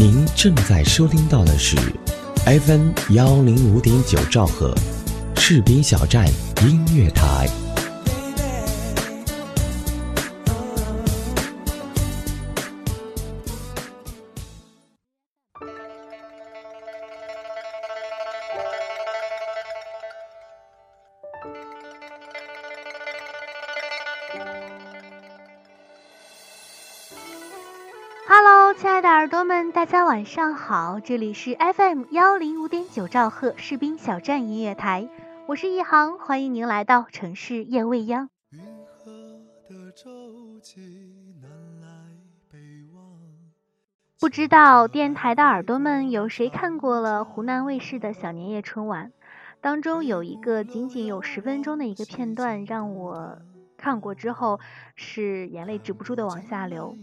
您正在收听到的是 FM 幺零五点九兆赫，赤兵小站音乐台。Hello，亲爱的耳朵们，大家晚上好，这里是 FM 幺零五点九兆赫士兵小站音乐台，我是一航，欢迎您来到城市夜未央。云河的周记南来北往不知道电台的耳朵们有谁看过了湖南卫视的小年夜春晚？当中有一个仅仅有十分钟的一个片段，让我看过之后是眼泪止不住的往下流。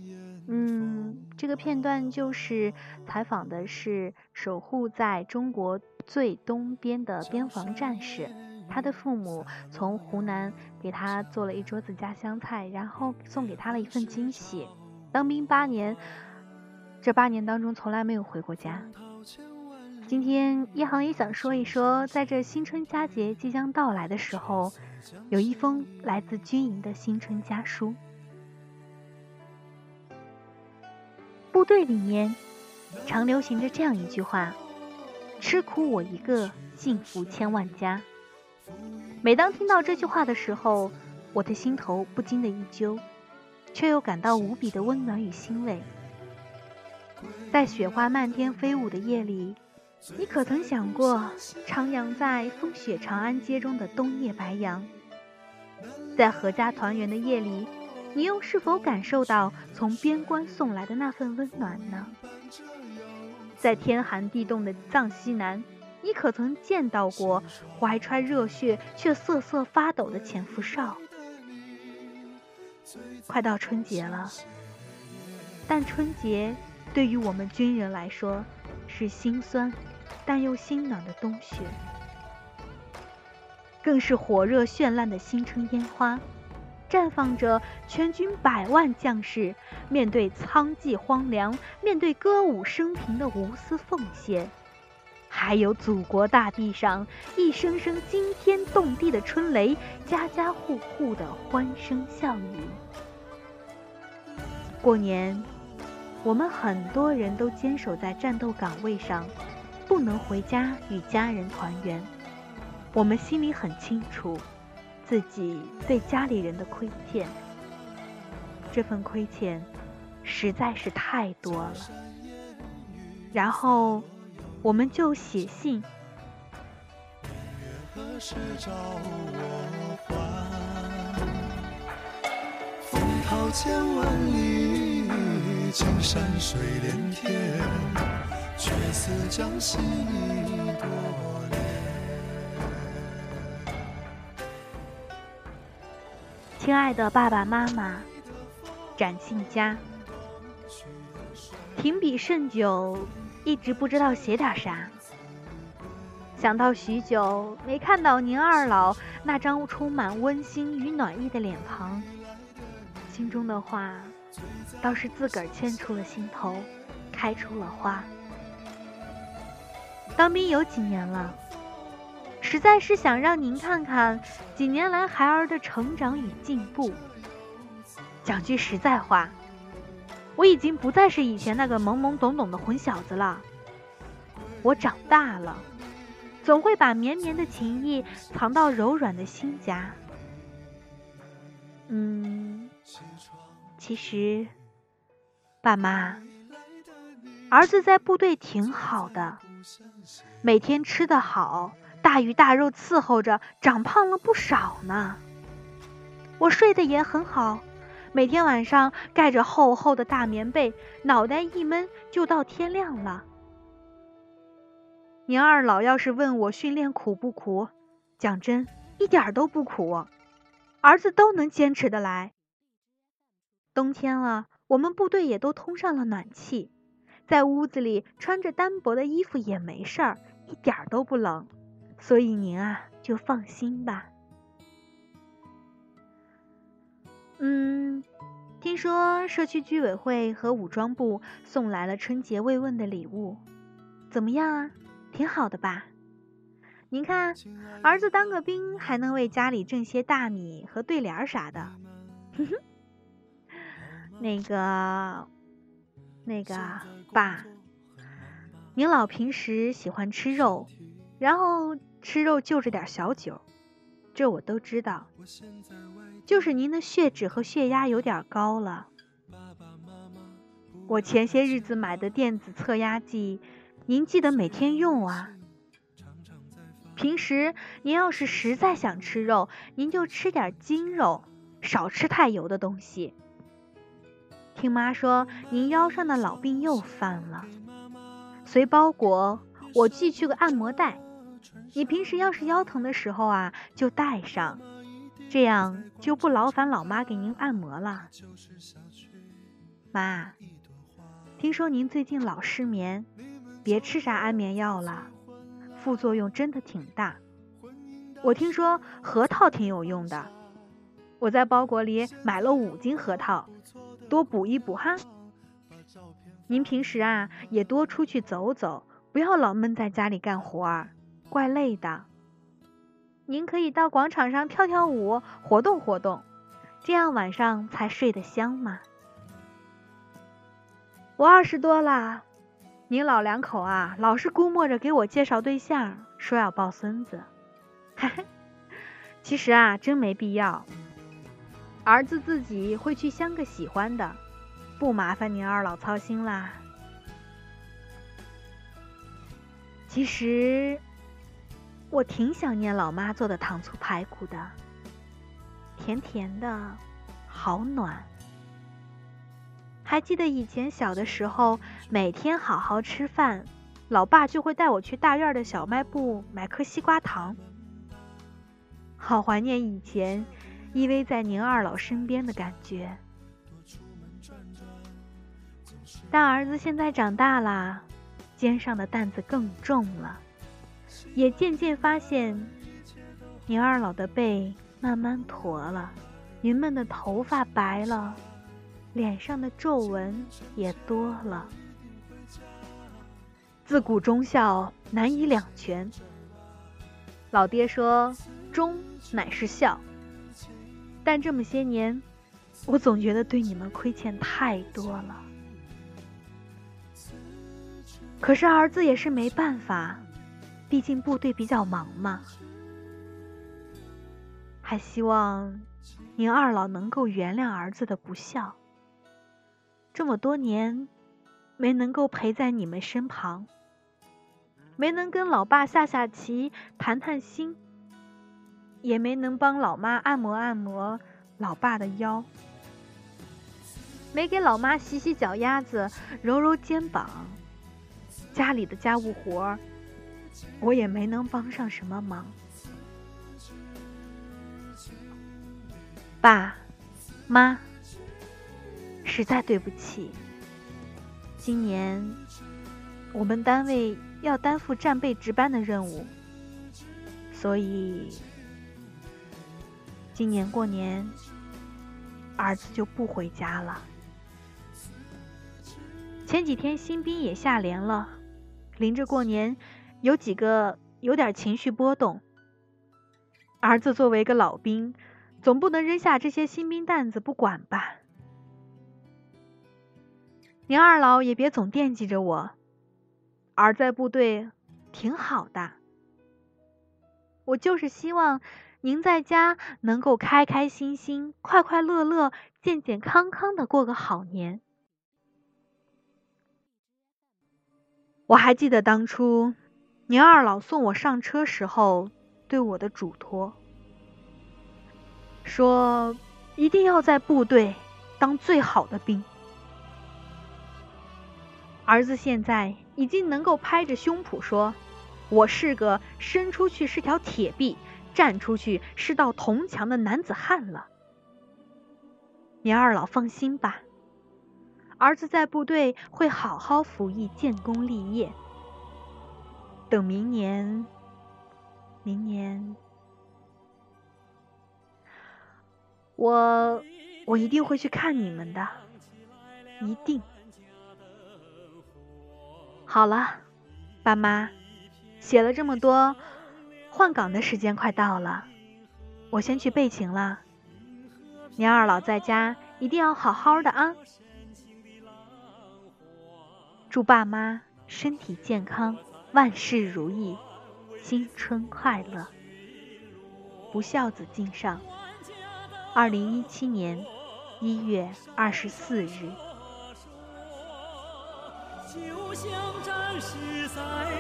嗯，这个片段就是采访的是守护在中国最东边的边防战士，他的父母从湖南给他做了一桌子家乡菜，然后送给他了一份惊喜。当兵八年，这八年当中从来没有回过家。今天一航也想说一说，在这新春佳节即将到来的时候，有一封来自军营的新春家书。队里面常流行着这样一句话：“吃苦我一个，幸福千万家。”每当听到这句话的时候，我的心头不禁的一揪，却又感到无比的温暖与欣慰。在雪花漫天飞舞的夜里，你可曾想过徜徉在风雪长安街中的冬夜白杨？在阖家团圆的夜里。你又是否感受到从边关送来的那份温暖呢？在天寒地冻的藏西南，你可曾见到过怀揣热血却瑟瑟发抖的潜伏哨？快到春节了，但春节对于我们军人来说是心酸但又心暖的冬雪，更是火热绚烂的新春烟花。绽放着全军百万将士面对苍寂荒凉、面对歌舞升平的无私奉献，还有祖国大地上一声声惊天动地的春雷，家家户户的欢声笑语。过年，我们很多人都坚守在战斗岗位上，不能回家与家人团圆。我们心里很清楚。自己对家里人的亏欠，这份亏欠实在是太多了。然后，我们就写信。风涛千万里，青山水连天，却似将心亲爱的爸爸妈妈，展信佳，停笔甚久，一直不知道写点啥。想到许久没看到您二老那张充满温馨与暖意的脸庞，心中的话倒是自个儿牵出了心头，开出了花。当兵有几年了？实在是想让您看看几年来孩儿的成长与进步。讲句实在话，我已经不再是以前那个懵懵懂懂的混小子了。我长大了，总会把绵绵的情意藏到柔软的心夹。嗯，其实，爸妈，儿子在部队挺好的，每天吃得好。大鱼大肉伺候着，长胖了不少呢。我睡得也很好，每天晚上盖着厚厚的大棉被，脑袋一闷就到天亮了。您二老要是问我训练苦不苦，讲真，一点都不苦，儿子都能坚持得来。冬天了，我们部队也都通上了暖气，在屋子里穿着单薄的衣服也没事儿，一点都不冷。所以您啊，就放心吧。嗯，听说社区居委会和武装部送来了春节慰问的礼物，怎么样啊？挺好的吧？您看，儿子当个兵还能为家里挣些大米和对联啥的。哼哼，那个，那个爸，您老平时喜欢吃肉，然后吃肉就着点小酒，这我都知道。就是您的血脂和血压有点高了。我前些日子买的电子测压计，您记得每天用啊。平时您要是实在想吃肉，您就吃点精肉，少吃太油的东西。听妈说您腰上的老病又犯了，随包裹我寄去个按摩带，你平时要是腰疼的时候啊，就带上，这样就不劳烦老妈给您按摩了。妈，听说您最近老失眠，别吃啥安眠药了。副作用真的挺大，我听说核桃挺有用的，我在包裹里买了五斤核桃，多补一补哈。您平时啊也多出去走走，不要老闷在家里干活儿，怪累的。您可以到广场上跳跳舞，活动活动，这样晚上才睡得香嘛。我二十多了。您老两口啊，老是估摸着给我介绍对象，说要抱孙子。其实啊，真没必要。儿子自己会去相个喜欢的，不麻烦您二老操心啦。其实我挺想念老妈做的糖醋排骨的，甜甜的，好暖。还记得以前小的时候，每天好好吃饭，老爸就会带我去大院的小卖部买颗西瓜糖。好怀念以前依偎在您二老身边的感觉。但儿子现在长大了，肩上的担子更重了，也渐渐发现，您二老的背慢慢驼了，您们的头发白了。脸上的皱纹也多了。自古忠孝难以两全。老爹说忠乃是孝，但这么些年，我总觉得对你们亏欠太多了。可是儿子也是没办法，毕竟部队比较忙嘛。还希望您二老能够原谅儿子的不孝。这么多年，没能够陪在你们身旁，没能跟老爸下下棋、谈谈心，也没能帮老妈按摩按摩老爸的腰，没给老妈洗洗脚丫子、揉揉肩膀，家里的家务活儿，我也没能帮上什么忙。爸妈。实在对不起，今年我们单位要担负战备值班的任务，所以今年过年儿子就不回家了。前几天新兵也下连了，临着过年，有几个有点情绪波动。儿子作为一个老兵，总不能扔下这些新兵担子不管吧？您二老也别总惦记着我，儿在部队挺好的。我就是希望您在家能够开开心心、快快乐乐、健健康康的过个好年。我还记得当初您二老送我上车时候对我的嘱托，说一定要在部队当最好的兵。儿子现在已经能够拍着胸脯说：“我是个伸出去是条铁臂，站出去是道铜墙的男子汉了。”您二老放心吧，儿子在部队会好好服役，建功立业。等明年，明年，我我一定会去看你们的，一定。好了，爸妈，写了这么多，换岗的时间快到了，我先去备勤了。您二老在家一定要好好的啊！祝爸妈身体健康，万事如意，新春快乐！不孝子敬上，二零一七年一月二十四日。就像战士在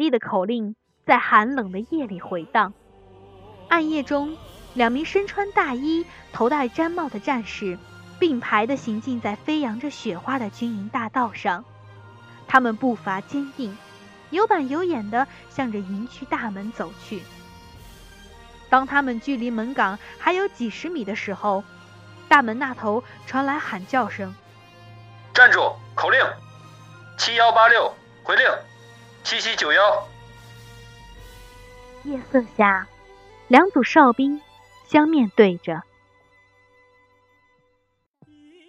力的口令在寒冷的夜里回荡。暗夜中，两名身穿大衣、头戴毡帽的战士并排地行进在飞扬着雪花的军营大道上。他们步伐坚定，有板有眼地向着营区大门走去。当他们距离门岗还有几十米的时候，大门那头传来喊叫声：“站住！口令，七幺八六回令，七七九幺。”夜色下，两组哨兵相面对着。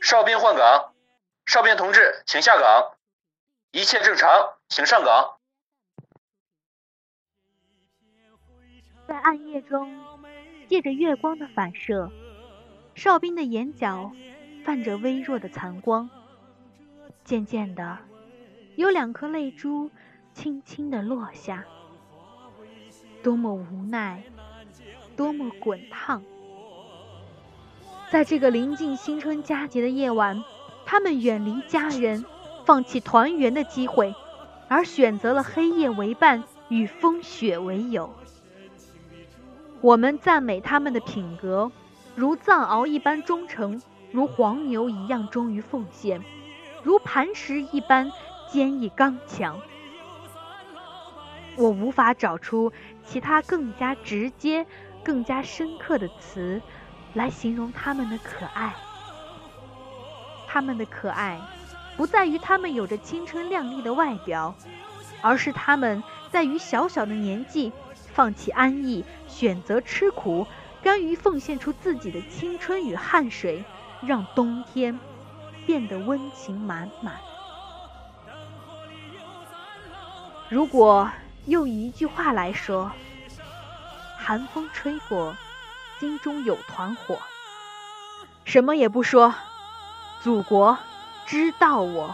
哨兵换岗，哨兵同志，请下岗。一切正常，请上岗。在暗夜中，借着月光的反射，哨兵的眼角泛着微弱的残光。渐渐的，有两颗泪珠轻轻的落下。多么无奈，多么滚烫！在这个临近新春佳节的夜晚，他们远离家人。放弃团圆的机会，而选择了黑夜为伴，与风雪为友。我们赞美他们的品格，如藏獒一般忠诚，如黄牛一样忠于奉献，如磐石一般坚毅刚强。我无法找出其他更加直接、更加深刻的词来形容他们的可爱。他们的可爱。不在于他们有着青春靓丽的外表，而是他们在于小小的年纪放弃安逸，选择吃苦，甘于奉献出自己的青春与汗水，让冬天变得温情满满。如果用一句话来说，寒风吹过，心中有团火。什么也不说，祖国。知道我。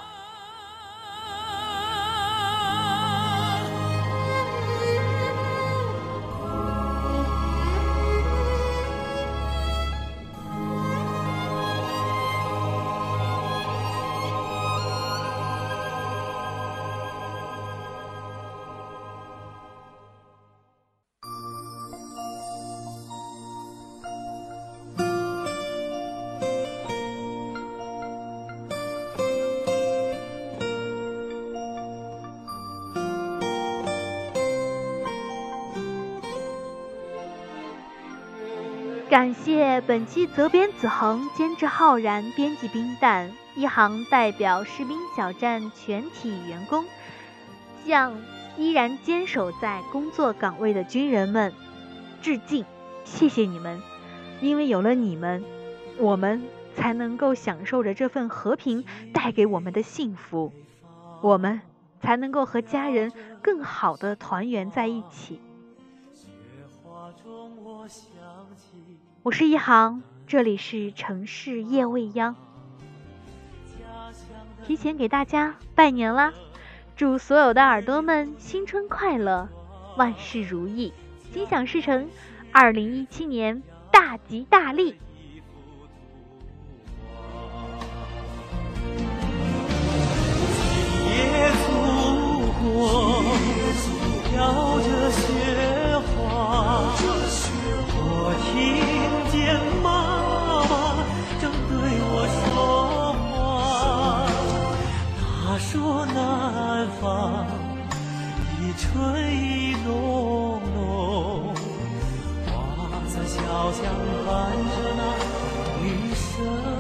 感谢本期责编子恒、监制浩然、编辑冰蛋一行代表士兵小站全体员工，向依然坚守在工作岗位的军人们致敬，谢谢你们！因为有了你们，我们才能够享受着这份和平带给我们的幸福，我们才能够和家人更好的团圆在一起。我是一航，这里是城市夜未央，提前给大家拜年啦！祝所有的耳朵们新春快乐，万事如意，心想事成，二零一七年大吉大利！春意浓浓，花在小巷伴着那雨声。